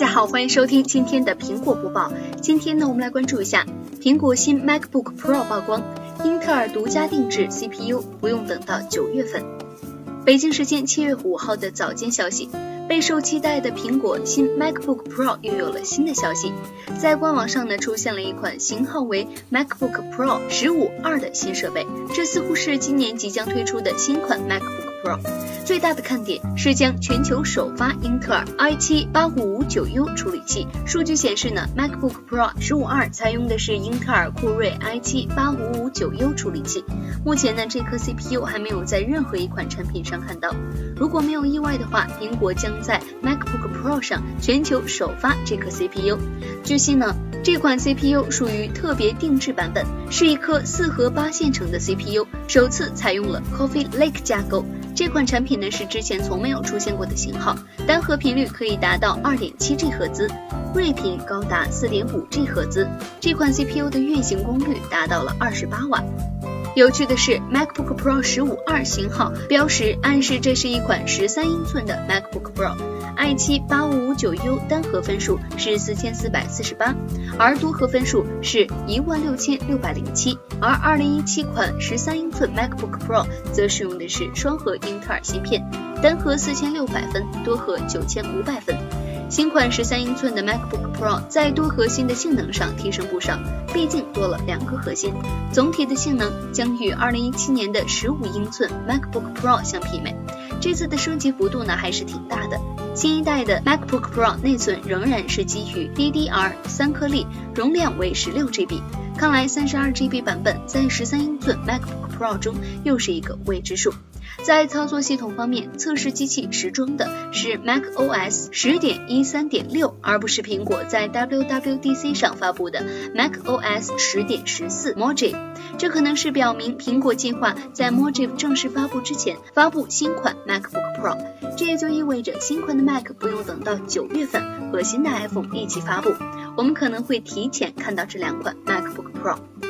大家好，欢迎收听今天的苹果播报。今天呢，我们来关注一下苹果新 MacBook Pro 曝光，英特尔独家定制 CPU，不用等到九月份。北京时间七月五号的早间消息，备受期待的苹果新 MacBook Pro 又有了新的消息，在官网上呢出现了一款型号为 MacBook Pro 十五二的新设备，这似乎是今年即将推出的新款 MacBook。Pro 最大的看点是将全球首发英特尔 i7 8559U 处理器。数据显示呢，MacBook Pro 十五二采用的是英特尔酷睿 i7 8559U 处理器。目前呢，这颗 CPU 还没有在任何一款产品上看到。如果没有意外的话，苹果将在 MacBook Pro 上全球首发这颗 CPU。据悉呢，这款 CPU 属于特别定制版本，是一颗四核八线程的 CPU，首次采用了 Coffee Lake 架构。这款产品呢是之前从没有出现过的型号，单核频率可以达到二点七 G 赫兹，睿频高达四点五 G 赫兹。这款 CPU 的运行功率达到了二十八瓦。有趣的是，MacBook Pro 十五二型号标识暗示这是一款十三英寸的 MacBook Pro。i7 8559U 单核分数是四千四百四十八，而多核分数是一万六千六百零七。而二零一七款十三英寸 MacBook Pro 则使用的是双核英特尔芯片，单核四千六百分，多核九千五百分。新款十三英寸的 MacBook Pro 在多核心的性能上提升不少，毕竟多了两个核心，总体的性能将与二零一七年的十五英寸 MacBook Pro 相媲美。这次的升级幅度呢还是挺大的。新一代的 MacBook Pro 内存仍然是基于 DDR 三颗粒，容量为十六 GB。看来三十二 GB 版本在十三英寸 MacBook Pro 中又是一个未知数。在操作系统方面，测试机器时装的是 macOS 十点一三点六，而不是苹果在 WWDC 上发布的 macOS 十点十四 Mojave。这可能是表明苹果计划在 Mojave 正式发布之前发布新款 MacBook Pro。这也就意味着新款的 Mac 不用等到九月份和新的 iPhone 一起发布，我们可能会提前看到这两款 MacBook Pro。